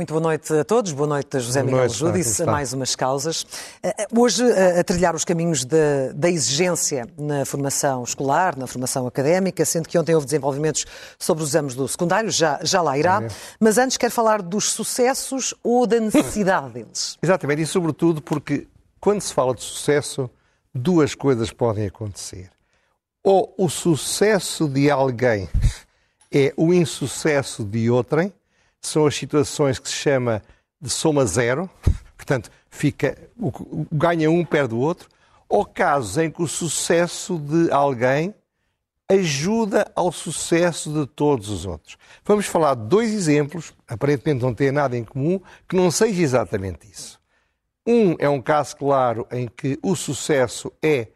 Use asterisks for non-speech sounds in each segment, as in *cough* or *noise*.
Muito boa noite a todos, boa noite a José boa Miguel Júdice, a mais umas causas. Eh, eh, hoje, a trilhar os caminhos da, da, exigência na formação escolar, na formação académica, sendo que ontem houve desenvolvimentos sobre os exames do secundário, já, já lá irá, é. mas antes quero falar dos sucessos ou da necessidade deles. *laughs* Exatamente, e sobretudo porque quando se fala de sucesso, duas coisas podem acontecer. Ou o sucesso de alguém *laughs* é o insucesso de outrem, são as situações que se chama de soma zero, *laughs* portanto, fica, ganha um, perde o outro, ou casos em que o sucesso de alguém ajuda ao sucesso de todos os outros. Vamos falar de dois exemplos, aparentemente não têm nada em comum, que não seja exatamente isso. Um é um caso claro em que o sucesso é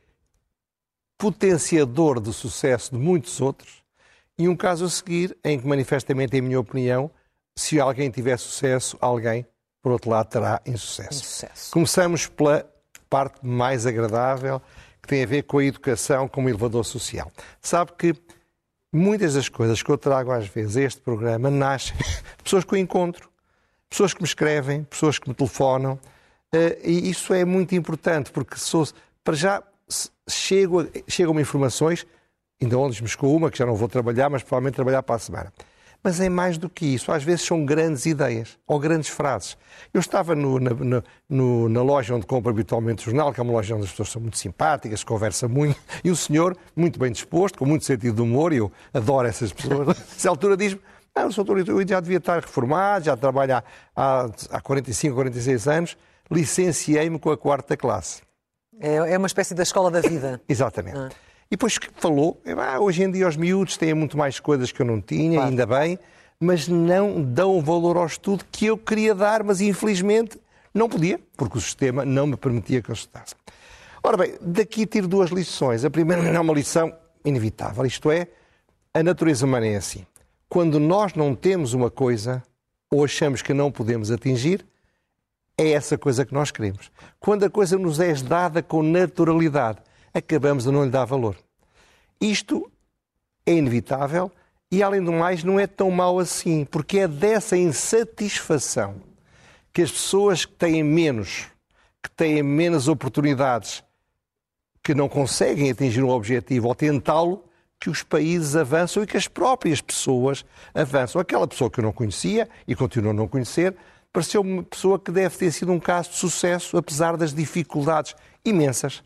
potenciador do sucesso de muitos outros, e um caso a seguir em que, manifestamente, em minha opinião, se alguém tiver sucesso, alguém, por outro lado, terá insucesso. insucesso. Começamos pela parte mais agradável, que tem a ver com a educação como elevador social. Sabe que muitas das coisas que eu trago às vezes a este programa nascem pessoas que eu encontro, pessoas que me escrevem, pessoas que me telefonam, eh, e isso é muito importante, porque sou, para já chegam-me informações, ainda ontem me chegou uma, que já não vou trabalhar, mas provavelmente trabalhar para a semana mas é mais do que isso. Às vezes são grandes ideias ou grandes frases. Eu estava no, na, no, na, loja onde compro habitualmente o jornal, que é uma loja onde as pessoas são muito simpáticas, conversa muito, e o senhor, muito bem disposto, com muito sentido de humor, e eu adoro essas pessoas, *laughs* nessa altura diz-me, ah, doutor, eu já devia estar reformado, já trabalho há, há 45, 46 anos, licenciei-me com a quarta classe. É, é uma espécie da escola da vida. *laughs* Exatamente. Ah. E depois falou, ah, hoje em dia os miúdos têm muito mais coisas que eu não tinha, claro. ainda bem, mas não dão valor ao estudo que eu queria dar, mas infelizmente não podia, porque o sistema não me permitia que eu estudasse. Ora bem, daqui tiro duas lições. A primeira é uma lição inevitável, isto é, a natureza humana é assim. Quando nós não temos uma coisa, ou achamos que não podemos atingir, é essa coisa que nós queremos. Quando a coisa nos é dada com naturalidade, acabamos a não lhe dar valor. Isto é inevitável e, além do mais, não é tão mau assim, porque é dessa insatisfação que as pessoas que têm menos, que têm menos oportunidades, que não conseguem atingir um objetivo ou tentá-lo, que os países avançam e que as próprias pessoas avançam. Aquela pessoa que eu não conhecia e continuo a não conhecer, pareceu uma pessoa que deve ter sido um caso de sucesso, apesar das dificuldades imensas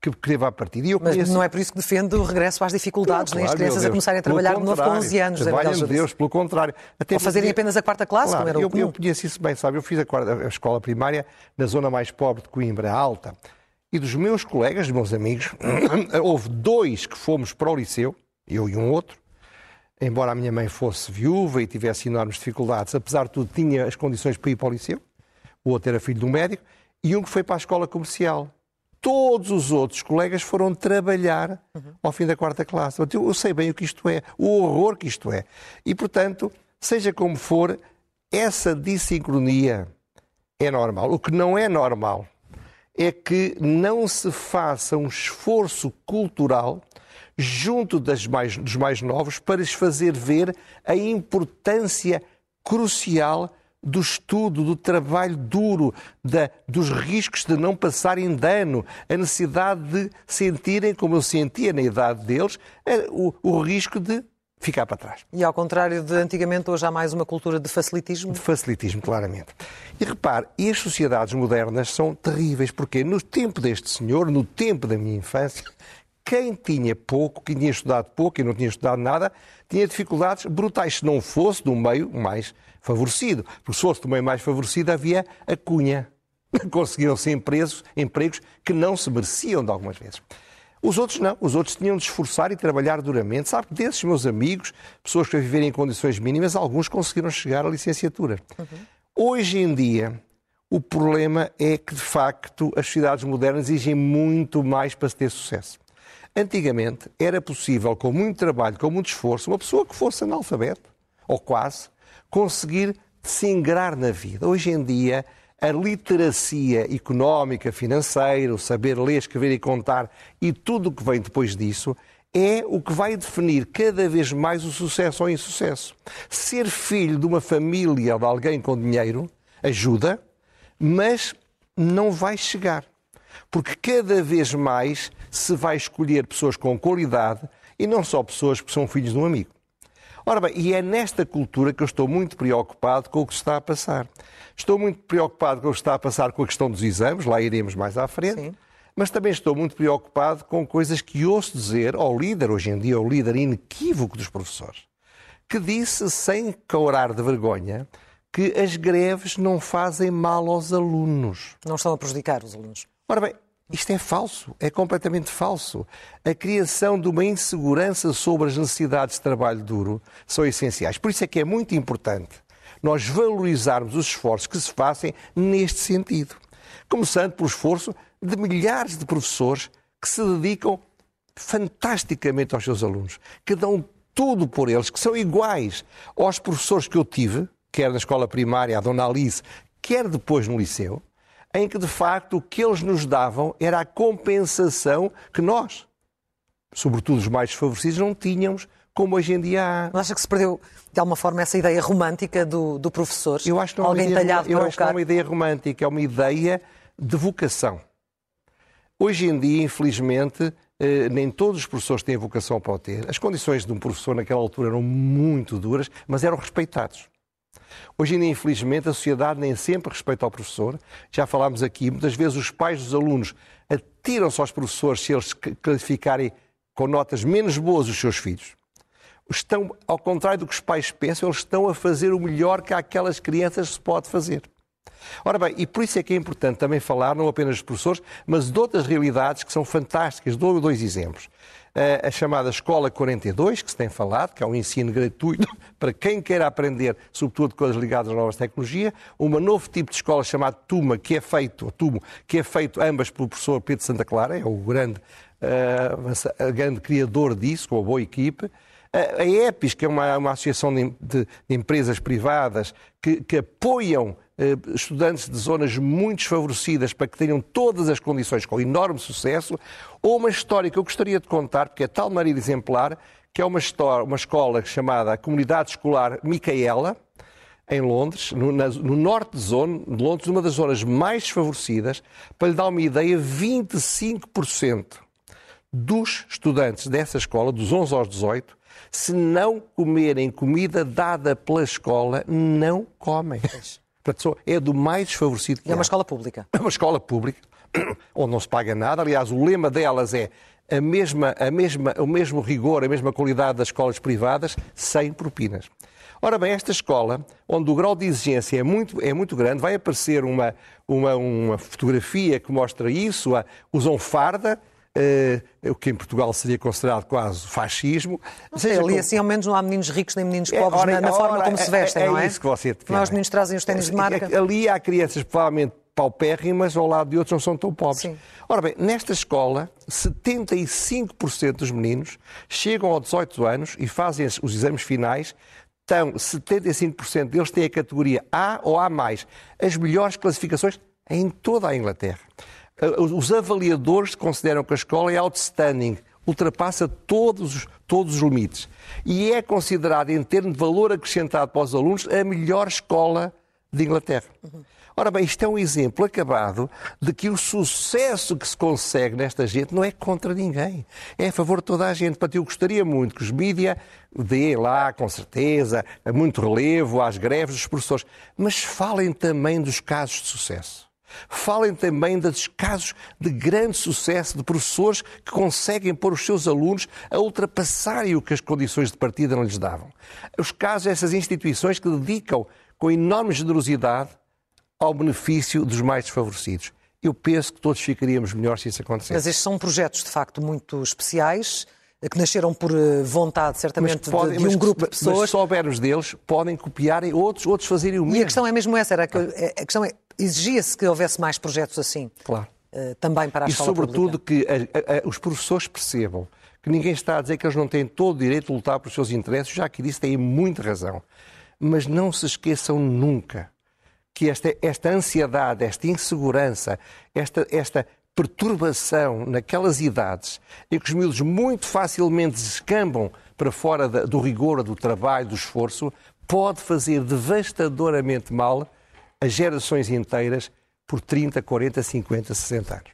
que, que teve à partida. E eu Mas conheço... não é por isso que defende o regresso às dificuldades, nem as crianças a começarem a trabalhar de novo com 11 anos. Trabalham Deus, pelo contrário. Até Ou fazerem apenas a quarta classe, claro, como era o eu, eu conheço isso bem, sabe? Eu fiz a, quarta, a escola primária na zona mais pobre de Coimbra, Alta. E dos meus colegas, dos meus amigos, *coughs* houve dois que fomos para o liceu, eu e um outro, embora a minha mãe fosse viúva e tivesse enormes dificuldades, apesar de tudo, tinha as condições para ir para o liceu. O outro era filho de um médico. E um que foi para a escola comercial todos os outros colegas foram trabalhar ao fim da quarta classe. Eu sei bem o que isto é, o horror que isto é. E, portanto, seja como for, essa dissincronia é normal. O que não é normal é que não se faça um esforço cultural junto das mais, dos mais novos para lhes fazer ver a importância crucial do estudo, do trabalho duro, da, dos riscos de não passarem dano, a necessidade de sentirem, como eu sentia na idade deles, o, o risco de ficar para trás. E ao contrário de antigamente, hoje há mais uma cultura de facilitismo? De facilitismo, claramente. E repare, e as sociedades modernas são terríveis, porque no tempo deste senhor, no tempo da minha infância, quem tinha pouco, quem tinha estudado pouco e não tinha estudado nada, tinha dificuldades brutais, se não fosse do meio mais favorecido. Porque se fosse meio mais favorecido, havia a cunha. *laughs* Conseguiram-se empregos, empregos que não se mereciam de algumas vezes. Os outros não, os outros tinham de esforçar e trabalhar duramente. Sabe que desses meus amigos, pessoas que viverem em condições mínimas, alguns conseguiram chegar à licenciatura. Uhum. Hoje em dia, o problema é que, de facto, as sociedades modernas exigem muito mais para se ter sucesso. Antigamente era possível, com muito trabalho, com muito esforço, uma pessoa que fosse analfabeto, ou quase, conseguir se ingrar na vida. Hoje em dia, a literacia económica, financeira, o saber ler, escrever e contar e tudo o que vem depois disso é o que vai definir cada vez mais o sucesso ou insucesso. Ser filho de uma família ou de alguém com dinheiro ajuda, mas não vai chegar. Porque cada vez mais se vai escolher pessoas com qualidade e não só pessoas que são filhos de um amigo. Ora bem, e é nesta cultura que eu estou muito preocupado com o que está a passar. Estou muito preocupado com o que está a passar com a questão dos exames, lá iremos mais à frente. Sim. Mas também estou muito preocupado com coisas que ouço dizer ao líder, hoje em dia, ao líder inequívoco dos professores, que disse, sem caurar de vergonha, que as greves não fazem mal aos alunos. Não estão a prejudicar os alunos. Ora bem, isto é falso, é completamente falso. A criação de uma insegurança sobre as necessidades de trabalho duro são essenciais. Por isso é que é muito importante nós valorizarmos os esforços que se fazem neste sentido. Começando pelo esforço de milhares de professores que se dedicam fantasticamente aos seus alunos, que dão tudo por eles, que são iguais aos professores que eu tive, quer na escola primária, a Dona Alice, quer depois no liceu, em que de facto o que eles nos davam era a compensação que nós, sobretudo os mais desfavorecidos, não tínhamos como hoje em dia há. Mas acha que se perdeu, de alguma forma, essa ideia romântica do, do professor? Eu acho que não é Alguém ideia, talhado eu para acho que não é uma ideia romântica, é uma ideia de vocação. Hoje em dia, infelizmente, eh, nem todos os professores têm vocação para o ter. As condições de um professor naquela altura eram muito duras, mas eram respeitados. Hoje dia, infelizmente, a sociedade nem sempre respeita o professor. Já falámos aqui, muitas vezes os pais dos alunos atiram-se aos professores se eles classificarem com notas menos boas os seus filhos. Estão, ao contrário do que os pais pensam, eles estão a fazer o melhor que aquelas crianças se pode fazer. Ora bem, e por isso é que é importante também falar não apenas dos professores, mas de outras realidades que são fantásticas. Dou dois exemplos. A chamada Escola 42, que se tem falado, que é um ensino gratuito *laughs* para quem queira aprender, sobretudo coisas ligadas às novas tecnologias. Um novo tipo de escola chamado TUMA, que é feito, TUMO, que é feito ambas pelo professor Pedro Santa Clara, é o grande, uh, grande criador disso, com uma boa equipe. A EPIS, que é uma, uma associação de, de, de empresas privadas que, que apoiam estudantes de zonas muito desfavorecidas para que tenham todas as condições com enorme sucesso, ou uma história que eu gostaria de contar, porque é tal maneira exemplar, que é uma, história, uma escola chamada Comunidade Escolar Micaela, em Londres, no, na, no, norte de, zona, de Londres, uma das zonas mais desfavorecidas. Para lhe dar uma ideia, 25% dos estudantes dessa escola, dos 11 aos 18, se não comerem comida dada pela escola, não comem. *laughs* Portanto, é do mais desfavorecido que É uma escola pública. É uma escola pública, onde não se paga nada. Aliás, o lema delas é a mesma, a mesma, o mesmo rigor, a mesma qualidade das escolas privadas, sem propinas. Ora bem, esta escola, onde o grau de exigência é muito, é muito grande, vai aparecer uma, uma, uma fotografia que mostra isso, usam farda, Uh, o que em Portugal seria considerado quase fascismo. Não sei, ali assim ao menos não há meninos ricos nem meninos é, pobres é, ora, na, na ora, forma como se vestem, é, não é? É isso que você defende. Nós meninos trazem os ténis de marca. Ali há crianças provavelmente paupérrimas, ao lado de outros não são tão pobres. Sim. Ora bem, nesta escola, 75% dos meninos chegam aos 18 anos e fazem os exames finais então, 75% deles têm a categoria A ou A+, as melhores classificações em toda a Inglaterra. Os avaliadores consideram que a escola é outstanding, ultrapassa todos, todos os limites. E é considerada, em termos de valor acrescentado para os alunos, a melhor escola de Inglaterra. Ora bem, isto é um exemplo acabado de que o sucesso que se consegue nesta gente não é contra ninguém, é a favor de toda a gente. Portanto, eu gostaria muito que os mídias deem lá, com certeza, muito relevo às greves dos professores, mas falem também dos casos de sucesso. Falem também dos casos de grande sucesso de professores que conseguem pôr os seus alunos a ultrapassarem o que as condições de partida não lhes davam. Os casos dessas instituições que dedicam com enorme generosidade ao benefício dos mais desfavorecidos. Eu penso que todos ficaríamos melhor se isso acontecesse. Mas estes são projetos, de facto, muito especiais que nasceram por eh, vontade, certamente, podem, de, um grupo de pessoas. Mas se soubermos deles, podem copiarem outros, outros fazerem o mesmo. E a questão é mesmo essa, era que, eh, a questão é, exigia-se que houvesse mais projetos assim. Claro. Uh, também para a e escola sobretudo pública. que a, a, os professores percebam que ninguém está a dizer que eles não têm todo o direito de lutar pelos seus interesses, já que disse têm muita razão. Mas não se esqueçam nunca que esta, esta ansiedade, esta insegurança, esta, esta perturbação naquelas idades em que os miúdos muito facilmente descambam para fora do rigor, do trabalho, do esforço, pode fazer devastadoramente mal a gerações inteiras por 30, 40, 50, 60 anos.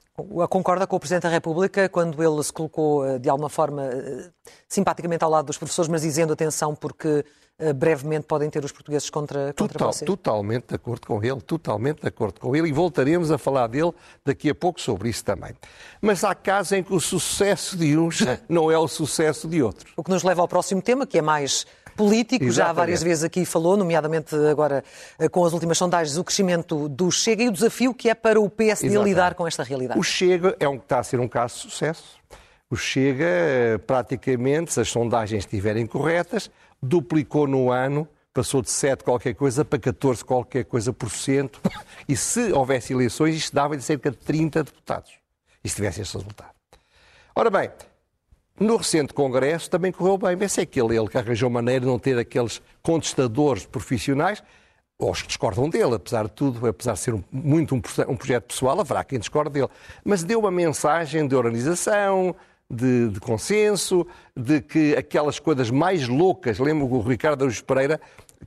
Concorda com o Presidente da República quando ele se colocou eh, de alguma forma eh, simpaticamente ao lado dos professores, mas dizendo atenção porque eh, brevemente podem ter os portugueses contra, contra Total, vocês? Totalmente de acordo com ele, totalmente de acordo com ele e voltaremos a falar dele daqui a pouco sobre isso também. Mas há casos em que o sucesso de uns *laughs* não é o sucesso de outros. O que nos leva ao próximo tema, que é mais político, Exatamente. já várias vezes aqui falou, nomeadamente agora eh, com as últimas sondagens, o crescimento do Chega e o desafio que é para o PSD Exatamente. lidar com esta realidade. O Chega é um, está a ser um caso de sucesso. O Chega, eh, praticamente, se as sondagens estiverem corretas, duplicou no ano, passou de 7 qualquer coisa para 14 qualquer coisa por cento. E se houvesse eleições, isto dava de cerca de 30 deputados. E se tivesse este resultado. Ora bem, no recente Congresso também correu bem, mas é aquele ele que arranjou maneira de não ter aqueles contestadores profissionais, ou os que discordam dele, apesar de tudo, apesar de ser um, muito um, um, projeto pessoal, haverá quem discorde dele. Mas deu uma mensagem de organização, de, de, consenso, de que aquelas coisas mais loucas, lembro que o Ricardo Araújo Pereira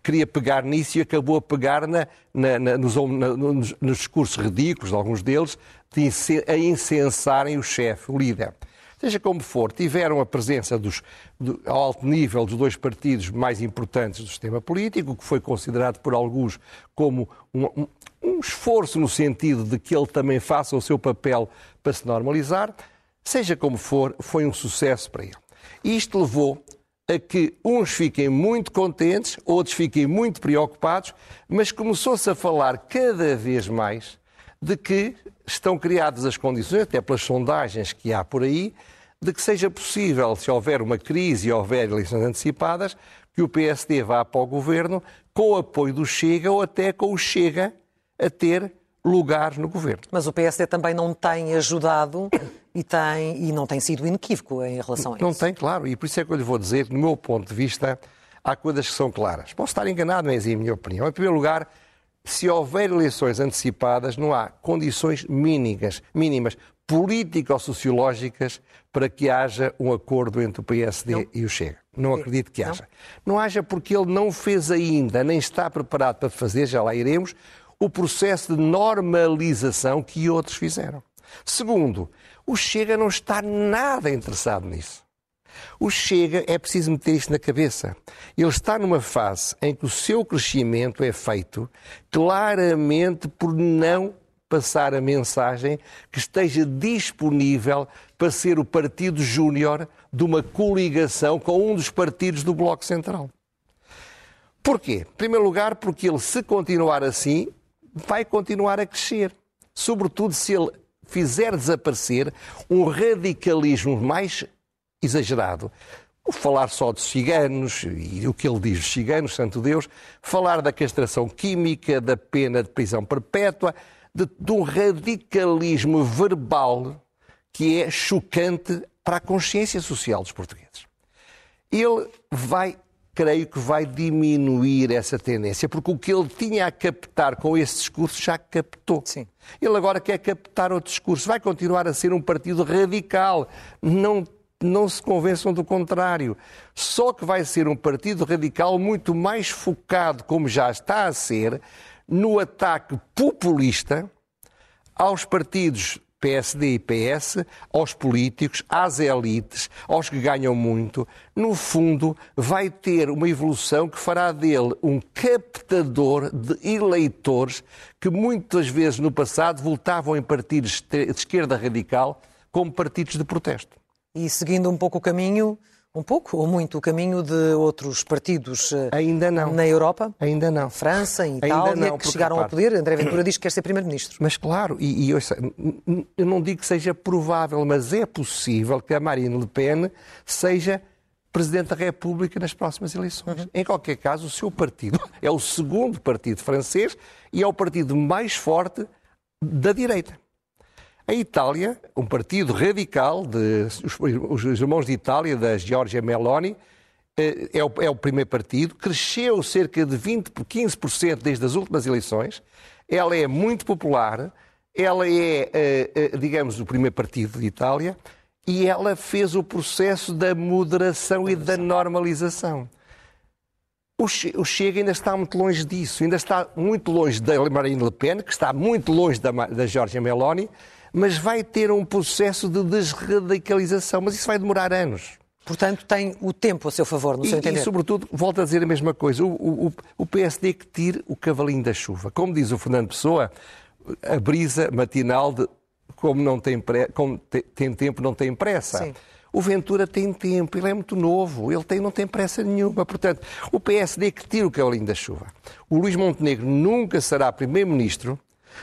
queria pegar nisso e acabou a pegar na, na, na, nos, nos, nos, discursos ridículos de alguns deles, de, a incensarem o chefe, o líder. Seja como for, tiveram a presença dos, do, ao alto nível dos dois partidos mais importantes do sistema político, que foi considerado por alguns como um, um, um esforço no sentido de que ele também faça o seu papel para se normalizar. Seja como for, foi um sucesso para ele. Isto levou a que uns fiquem muito contentes, outros fiquem muito preocupados, mas começou-se a falar cada vez mais de que estão criadas as condições, até pelas sondagens que há por aí, de que seja possível, se houver uma crise e houver eleições antecipadas, que o PSD vá para o governo com o apoio do Chega ou até com o Chega a ter lugar no governo. Mas o PSD também não tem ajudado e, tem, e não tem sido inequívoco em relação a isso. Não tem, claro, e por isso é que eu lhe vou dizer que, no meu ponto de vista, há coisas que são claras. Posso estar enganado, mas é a minha opinião. Em primeiro lugar, se houver eleições antecipadas, não há condições mínimas, mínimas político-sociológicas para que haja um acordo entre o PSD não. e o Chega. Não acredito que haja. Não. não haja porque ele não fez ainda, nem está preparado para fazer, já lá iremos, o processo de normalização que outros fizeram. Segundo, o Chega não está nada interessado nisso. O Chega é preciso meter isto na cabeça. Ele está numa fase em que o seu crescimento é feito claramente por não passar a mensagem que esteja disponível para ser o partido júnior de uma coligação com um dos partidos do Bloco Central. Porquê? Em primeiro lugar, porque ele, se continuar assim, vai continuar a crescer. Sobretudo se ele fizer desaparecer um radicalismo mais exagerado. Falar só de ciganos e o que ele diz de ciganos, santo Deus, falar da castração química, da pena de prisão perpétua, de, de um radicalismo verbal que é chocante para a consciência social dos portugueses. Ele vai, creio que vai diminuir essa tendência, porque o que ele tinha a captar com esse discurso já captou. Sim. Ele agora quer captar outro discurso. Vai continuar a ser um partido radical. Não não se convençam do contrário. Só que vai ser um partido radical muito mais focado, como já está a ser, no ataque populista aos partidos PSD e PS, aos políticos, às elites, aos que ganham muito, no fundo, vai ter uma evolução que fará dele um captador de eleitores que muitas vezes no passado votavam em partidos de esquerda radical como partidos de protesto. E seguindo um pouco o caminho, um pouco ou muito o caminho de outros partidos eh, Ainda não. na Europa? Ainda não. França, Itália, não, que chegaram ao poder. André Ventura diz que quer ser Primeiro-Ministro. Mas claro, e, e ouça, eu não digo que seja provável, mas é possível que a Marine Le Pen seja Presidente da República nas próximas eleições. Uhum. Em qualquer caso, o seu partido *laughs* é o segundo partido francês e é o partido mais forte da direita. A Itália, um partido radical, de, os, os irmãos de Itália, da Giorgia Meloni, eh, é o, é o, primeiro partido, cresceu cerca de 20, 15% desde as últimas eleições. Ela é muito popular, ela é, eh, eh, digamos, o primeiro partido de Itália e ela fez o processo da moderação e da normalização. O Chega ainda está muito longe disso, ainda está muito longe da Marine Le Pen, que está muito longe da, da Meloni, mas vai ter um processo de desradicalização. Mas isso vai demorar anos. Portanto, tem o tempo a seu favor, no e, seu entender. E, sobretudo, volto a dizer a mesma coisa, o, o, o PSD que tire o cavalinho da chuva. Como diz o Fernando Pessoa, a brisa matinal de como não tem, pre... como tem tempo, não tem pressa. Sim. O Ventura tem tempo, ele é muito novo, ele tem, não tem pressa nenhuma. Portanto, o PSD que tira o cavalinho da chuva. O Luís Montenegro nunca será primeiro-ministro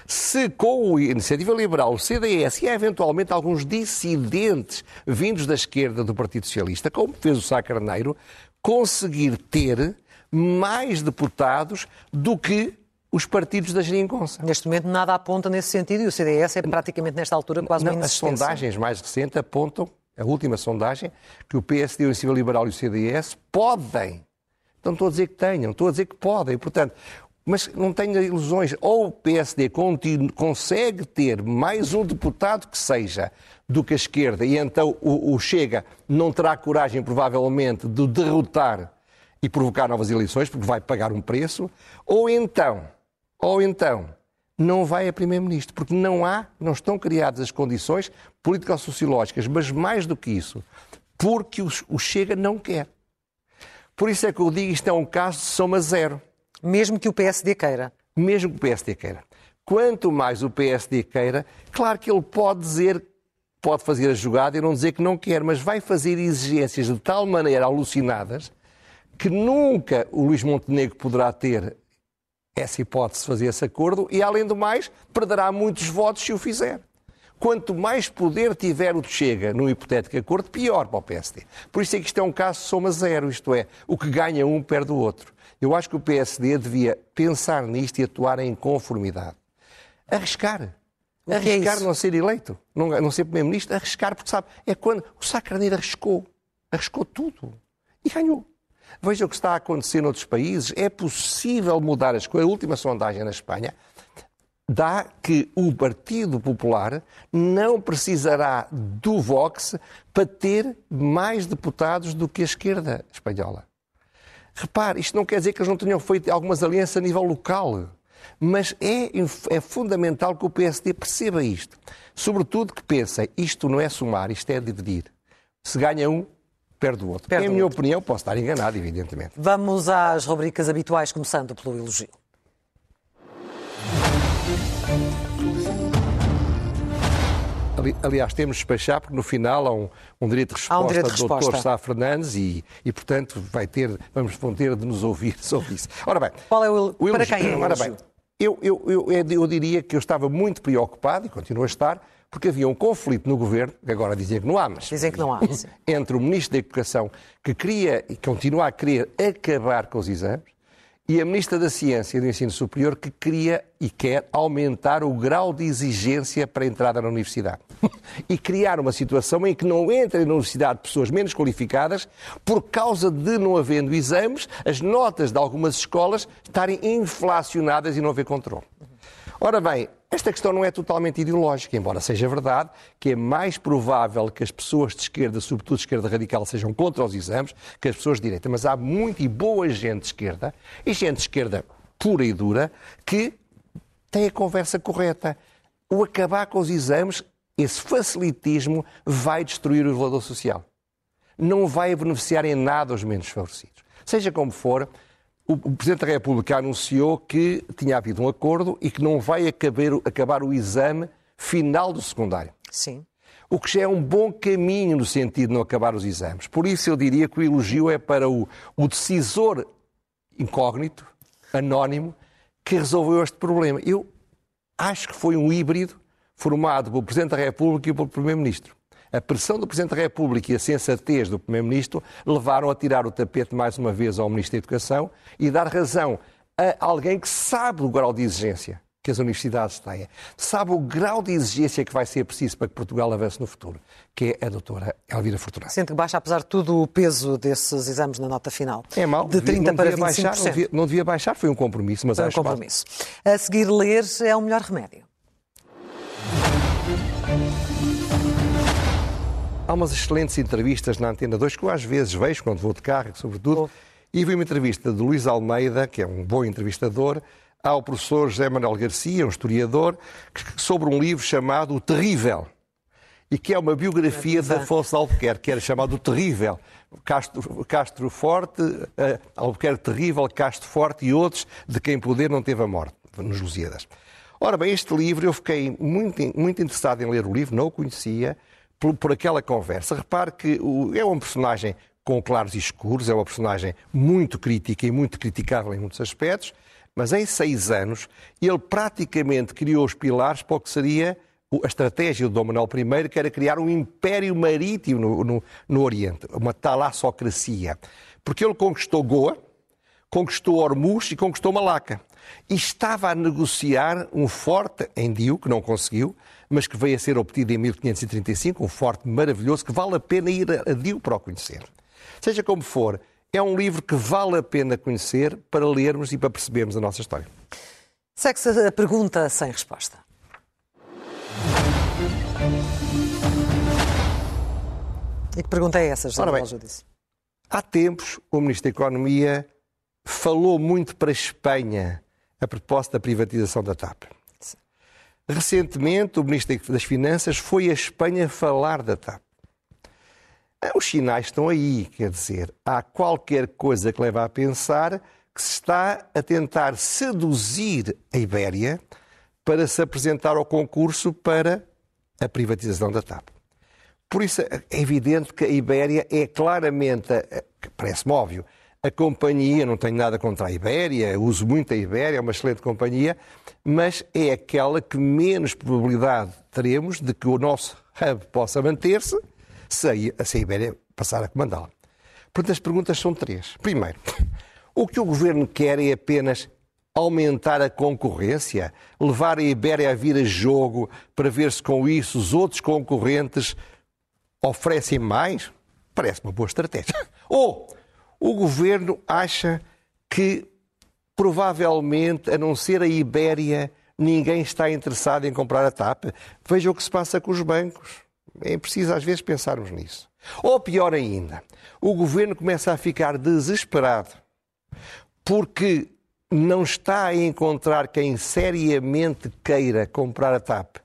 se com a Iniciativa Liberal, o CDS e eventualmente alguns dissidentes vindos da esquerda do Partido Socialista, como fez o Sá Carneiro, conseguir ter mais deputados do que os partidos da geringonça. Neste momento nada aponta nesse sentido e o CDS é praticamente nesta altura quase Não, uma As sondagens mais recentes apontam a última sondagem, que o PSD, a Iniciativa Liberal e o CDS podem. Não estou a dizer que tenham, estou a dizer que podem. Portanto, mas não tenha ilusões. Ou o PSD consegue ter mais um deputado que seja do que a esquerda e então o, o Chega não terá coragem, provavelmente, de derrotar e provocar novas eleições, porque vai pagar um preço. Ou então, ou então, não vai a Primeiro-Ministro, porque não há, não estão criadas as condições político-sociológicas, mas mais do que isso, porque o Chega não quer. Por isso é que eu digo isto é um caso de soma zero. Mesmo que o PSD queira. Mesmo que o PSD queira. Quanto mais o PSD queira, claro que ele pode dizer, pode fazer a jogada e não dizer que não quer, mas vai fazer exigências de tal maneira alucinadas que nunca o Luís Montenegro poderá ter essa hipótese de fazer esse acordo e, além do mais, perderá muitos votos se o fizer. Quanto mais poder tiver o Chega no hipotético acordo, pior para o PSD. Por isso é que isto é um caso soma zero, isto é, o que ganha um perde o outro. Eu acho que o PSD devia pensar nisto e atuar em conformidade. Arriscar. É arriscar é não ser eleito, não, não ser primeiro-ministro, arriscar, porque sabe, é quando o Sacraneiro arriscou. Arriscou tudo. E ganhou. Veja o que está a acontecer noutros países. É possível mudar as coisas. A última sondagem na Espanha dá que o Partido Popular não precisará do Vox para ter mais deputados do que a esquerda espanhola. Repare, isto não quer dizer que eles não tenham feito algumas alianças a nível local, mas é, é fundamental que o PSD perceba isto. Sobretudo que pensem, isto não é somar, isto é dividir. Se ganha um, perde o outro. Perde em minha outro. opinião, posso estar enganado, evidentemente. Vamos às rubricas habituais, começando pelo elogio. Aliás, temos de despachar, porque no final há um, um direito de resposta um direito de do Dr. Sá Fernandes e, e, portanto, vai ter, vamos, ter de nos ouvir *laughs* sobre isso. Ora bem, Qual é o, o para quem é Ora bem, eu, eu, eu, eu diria que eu estava muito preocupado, e continuo a estar, porque havia um conflito no governo, que agora dizem que não há, mas. Dizem que não há. Sim. *laughs* Entre o Ministro da Educação, que queria e continua a querer acabar com os exames, e a Ministra da Ciência e do Ensino Superior, que queria e quer aumentar o grau de exigência para a entrada na universidade. *laughs* e criar uma situação em que não entrem na universidade pessoas menos qualificadas por causa de, não havendo exames, as notas de algumas escolas estarem inflacionadas e não haver controle. Ora bem, esta questão não é totalmente ideológica, embora seja verdade que é mais provável que as pessoas de esquerda, sobretudo de esquerda radical, sejam contra os exames que as pessoas de direita. Mas há muito e boa gente de esquerda, e gente de esquerda pura e dura, que tem a conversa correta. O acabar com os exames, esse facilitismo, vai destruir o elevador social. Não vai beneficiar em nada os menos favorecidos. Seja como for, o Presidente da República anunciou que tinha havido um acordo e que não vai acabar, acabar o exame final do secundário. Sim. O que já é um bom caminho no sentido de não acabar os exames. Por isso eu diria que o elogio é para o, o decisor incógnito, anónimo, que resolveu este problema. Eu acho que foi um híbrido formado pelo Presidente da República e pelo Primeiro-Ministro a pressão do Presidente da República e a sensatez do Primeiro-Ministro levaram a tirar o tapete mais uma vez ao Ministro da Educação e dar razão a alguém que sabe o grau de exigência que as universidades têm, sabe o grau de exigência que vai ser preciso para que Portugal avance no futuro, que é a doutora Elvira Fortunato. Sente que baixa, apesar de tudo, o peso desses exames na nota final? É mau. De 30 não para 25%. Baixar, não, devia, não devia baixar, foi um compromisso, mas foi um compromisso. A seguir, ler é o melhor remédio. Há umas excelentes entrevistas na Antena 2 que eu às vezes vejo quando vou de carro, sobretudo. Oh. E vi uma entrevista de Luís Almeida, que é um bom entrevistador, ao professor José Manuel Garcia, um historiador, sobre um livro chamado O Terrível, e que é uma biografia de Afonso Albuquerque, que era chamado O Terrível. Castro, Castro Forte, uh, Albuquerque Terrível, Castro Forte e outros, de quem poder não teve a morte, nos Lusíadas. Ora bem, este livro, eu fiquei muito, muito interessado em ler o livro, não o conhecia, por, por aquela conversa. Repare que o, é um personagem com claros e escuros, é uma personagem muito crítica e muito criticável em muitos aspectos, mas em seis anos ele praticamente criou os pilares para o que seria a estratégia do Dom Manuel I, que era criar um império marítimo no, no, no Oriente, uma talassocracia. Porque ele conquistou Goa, conquistou Hormuz e conquistou Malaca. E estava a negociar um forte em Dio, que não conseguiu, mas que veio a ser obtido em 1535, um forte maravilhoso, que vale a pena ir a Dio para o conhecer. Seja como for, é um livro que vale a pena conhecer para lermos e para percebermos a nossa história. Segue-se a pergunta sem resposta. E que pergunta é essa, José Manuel disse? Há tempos, o Ministro da Economia falou muito para a Espanha a propósito da privatização da TAP. Recentemente, o Ministro das Finanças foi à Espanha falar da TAP. Ah, os sinais estão aí, quer dizer, há qualquer coisa que leva a pensar que se está a tentar seduzir a Ibéria para se apresentar ao concurso para a privatização da TAP. Por isso é evidente que a Ibéria é claramente, parece-me óbvio, a companhia, não tenho nada contra a Ibéria, uso muito a Ibéria, é uma excelente companhia, mas é aquela que menos probabilidade teremos de que o nosso hub possa manter-se se a, Ibéria passar a comandá-la. Portanto, as perguntas são três. Primeiro, o que o governo quer é apenas aumentar a concorrência, levar a Ibéria a vir a jogo para ver se com isso os outros concorrentes oferecem mais? Parece uma boa estratégia. *laughs* Ou o governo acha que provavelmente, a não ser a Ibéria, ninguém está interessado em comprar a TAP. Veja o que se passa com os bancos. É preciso às vezes pensarmos nisso. Ou pior ainda, o governo começa a ficar desesperado porque não está a encontrar quem seriamente queira comprar a TAP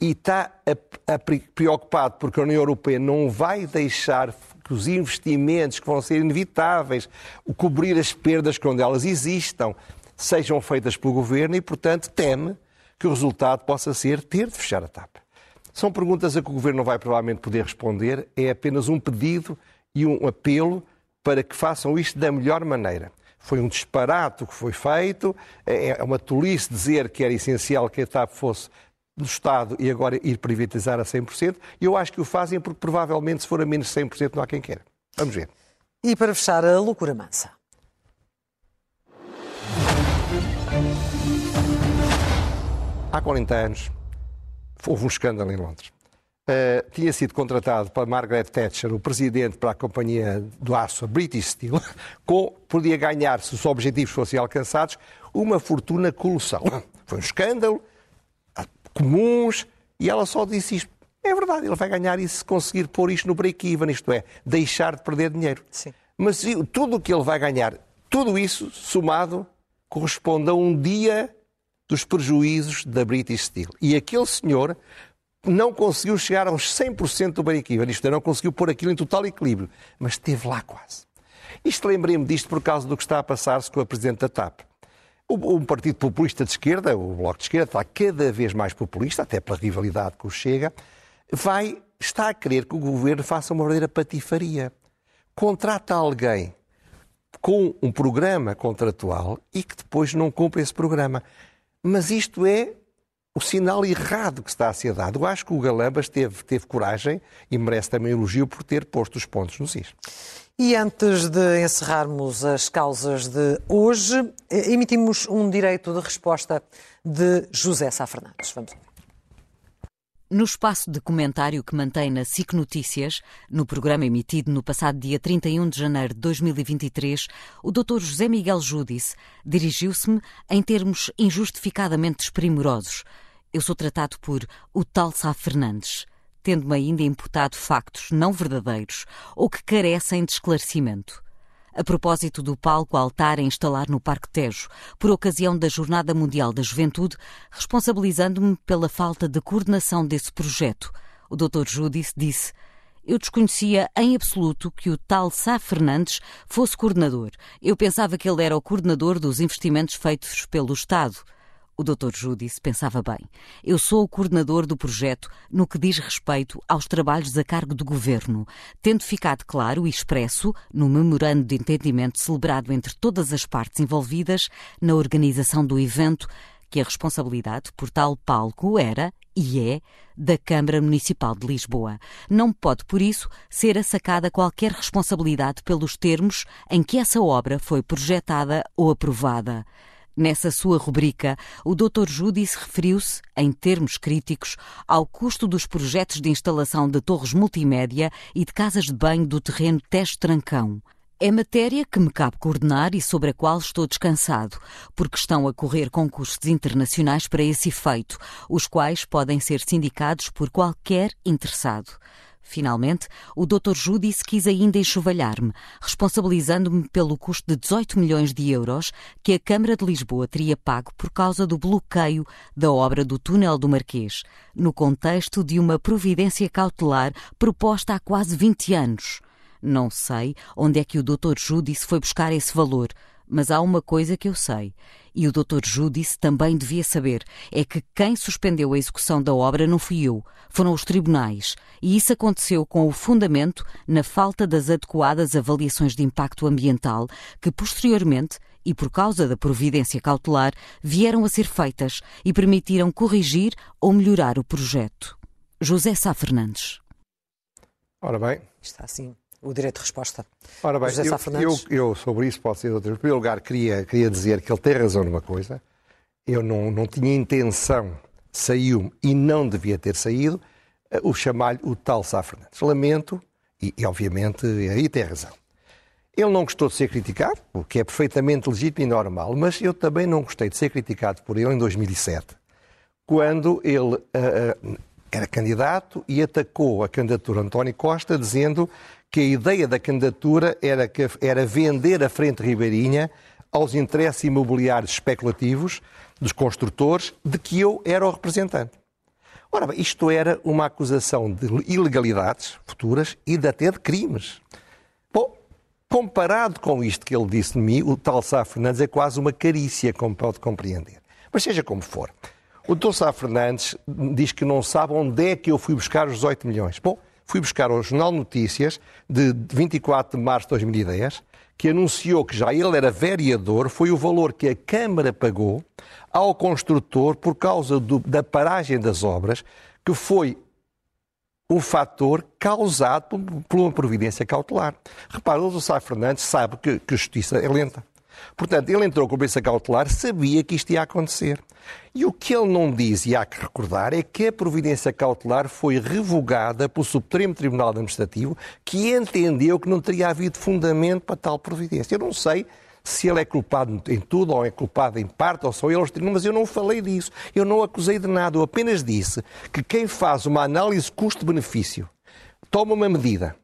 e está a, a preocupado porque a União Europeia não vai deixar que os investimentos que vão ser inevitáveis, cobrir as perdas quando elas existam, sejam feitas pelo governo e, portanto, teme que o resultado possa ser ter de fechar a TAP. São perguntas a que o governo não vai provavelmente poder responder, é apenas um pedido e um apelo para que façam isto da melhor maneira. Foi um disparate o que foi feito, é, é uma tolice dizer que era essencial que a TAP fosse do Estado e agora ir privatizar a 100%. E eu acho que o fazem porque provavelmente se for a menos 100% não há quem queira. Vamos ver. E para fechar, a loucura mansa. Há 40 anos houve um escândalo em Londres. Uh, tinha sido contratado para Margaret Thatcher, o presidente para a companhia do aço, a British Steel, *laughs* com, podia ganhar, se os objetivos fossem alcançados, uma fortuna colossal. Foi um escândalo, comuns, e ela só disse isto. É verdade, ele vai ganhar isso se conseguir pôr isto no break-even, isto é, deixar de perder dinheiro. Sim. Mas tudo o que ele vai ganhar, tudo isso somado, corresponde a um dia dos prejuízos da British Steel. E aquele senhor não conseguiu chegar aos 100% do break-even, isto é, não conseguiu pôr aquilo em total equilíbrio, mas esteve lá quase. Isto lembrei-me disto por causa do que está a passar-se com a Presidente da TAP. Um partido populista de esquerda, o Bloco de Esquerda, está cada vez mais populista, até pela rivalidade com o Chega, vai, está a querer que o governo faça uma verdadeira patifaria. Contrata alguém com um programa contratual e que depois não cumpre esse programa. Mas isto é o sinal errado que está a ser dado. Eu acho que o Galambas teve, teve coragem e merece também elogio por ter posto os pontos nos is. E antes de encerrarmos as causas de hoje, eh, emitimos um direito de resposta de José Sá Fernandes. Vamos ver. No espaço de comentário que mantém na SIC Notícias, no programa emitido no passado dia 31 de janeiro de 2023, o Dr. José Miguel Júdice dirigiu-se-me em termos injustificadamente desprimorosos. Eu sou tratado por o tal Sá Fernandes, tendo-me ainda imputado factos não verdadeiros ou que carecem de esclarecimento. A propósito do palco altar a instalar no Parque Tejo, por ocasião da Jornada Mundial da Juventude, responsabilizando-me pela falta de coordenação desse projeto, o Dr. Judice disse eu desconhecia em absoluto que o tal Sá Fernandes fosse coordenador. Eu pensava que ele era o coordenador dos investimentos feitos pelo Estado. O Dr. Judice pensava bem. Eu sou o coordenador do projeto no que diz respeito aos trabalhos a cargo do Governo, tendo ficado claro e expresso, no memorando de entendimento celebrado entre todas as partes envolvidas na organização do evento, que a responsabilidade por tal palco era e é da Câmara Municipal de Lisboa. Não pode, por isso, ser assacada qualquer responsabilidade pelos termos em que essa obra foi projetada ou aprovada. Nessa sua rubrica, o Dr. Judice referiu-se, em termos críticos, ao custo dos projetos de instalação de torres multimédia e de casas de banho do terreno Teste-Trancão. É matéria que me cabe coordenar e sobre a qual estou descansado, porque estão a correr concursos internacionais para esse efeito, os quais podem ser sindicados por qualquer interessado. Finalmente, o Dr. Judice quis ainda enxovalhar-me, responsabilizando-me pelo custo de 18 milhões de euros que a Câmara de Lisboa teria pago por causa do bloqueio da obra do Túnel do Marquês, no contexto de uma providência cautelar proposta há quase 20 anos. Não sei onde é que o Dr. Judice foi buscar esse valor, mas há uma coisa que eu sei, e o Dr. Judice também devia saber, é que quem suspendeu a execução da obra não fui eu, foram os tribunais, e isso aconteceu com o fundamento na falta das adequadas avaliações de impacto ambiental que posteriormente e por causa da providência cautelar vieram a ser feitas e permitiram corrigir ou melhorar o projeto. José Sá Fernandes. Ora bem. Está assim o direito de resposta. Ora bem, eu, eu, eu, sobre isso posso dizer outra Em primeiro lugar, queria, queria dizer que ele tem razão numa coisa. Eu não, não tinha intenção, saiu e não devia ter saído, eh, o chamar-lhe o tal Sá Fernandes. Lamento, e, e obviamente aí tem razão. Ele não gostou de ser criticado, o que é perfeitamente legítimo e normal, mas eu também não gostei de ser criticado por ele em 2007, quando ele uh, uh, era candidato e atacou a candidatura de António Costa, dizendo que a ideia da candidatura era, que, era vender a Frente Ribeirinha aos interesses imobiliários especulativos dos construtores de que eu era o representante. Ora bem, isto era uma acusação de ilegalidades futuras e de até de crimes. Bom, comparado com isto que ele disse de mim, o tal Sá Fernandes é quase uma carícia, como pode compreender. Mas seja como for, o Dr. Sá Fernandes diz que não sabe onde é que eu fui buscar os 18 milhões. Bom, fui buscar ao Jornal Notícias de 24 de março de 2010, que anunciou que já ele era vereador, foi o valor que a Câmara pagou ao construtor por causa do, da paragem das obras, que foi um fator causado por, uma providência cautelar. Repara, o Sá Fernandes sabe que, que a justiça é lenta. Portanto, ele entrou com a cabeça cautelar, sabia que isto ia acontecer. E o que ele não diz, e há que recordar, é que a providência cautelar foi revogada pelo Supremo Tribunal Administrativo, que entendeu que não teria havido fundamento para tal providência. Eu não sei se ele é culpado em tudo ou é culpado em parte, ou só ele, mas eu não falei disso. Eu não acusei de nada. Eu apenas disse que quem faz uma análise custo-benefício toma uma medida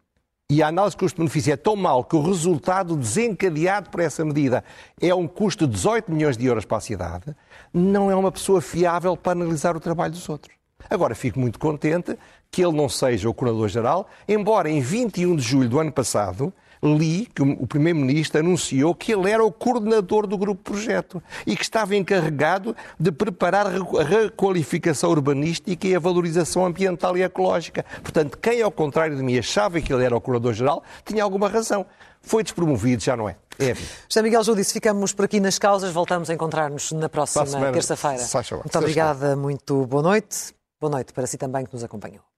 e a análise custo-benefício é tão mal que o resultado desencadeado por essa medida é um custo de 18 milhões de euros para a cidade, não é uma pessoa fiável para analisar o trabalho dos outros. Agora, fico muito contente que ele não seja o coordenador-geral, embora em 21 de julho do ano passado li que o Primeiro-Ministro anunciou que ele era o coordenador do grupo projeto e que estava encarregado de preparar a requalificação urbanística e a valorização ambiental e ecológica. Portanto, quem, ao contrário de mim, achava que ele era o coordenador-geral, tinha alguma razão. Foi despromovido, já não é. É José Miguel Judice, ficamos por aqui nas causas, voltamos a encontrar-nos na próxima terça-feira. Muito obrigada, muito boa noite. Boa noite para si também que nos acompanhou.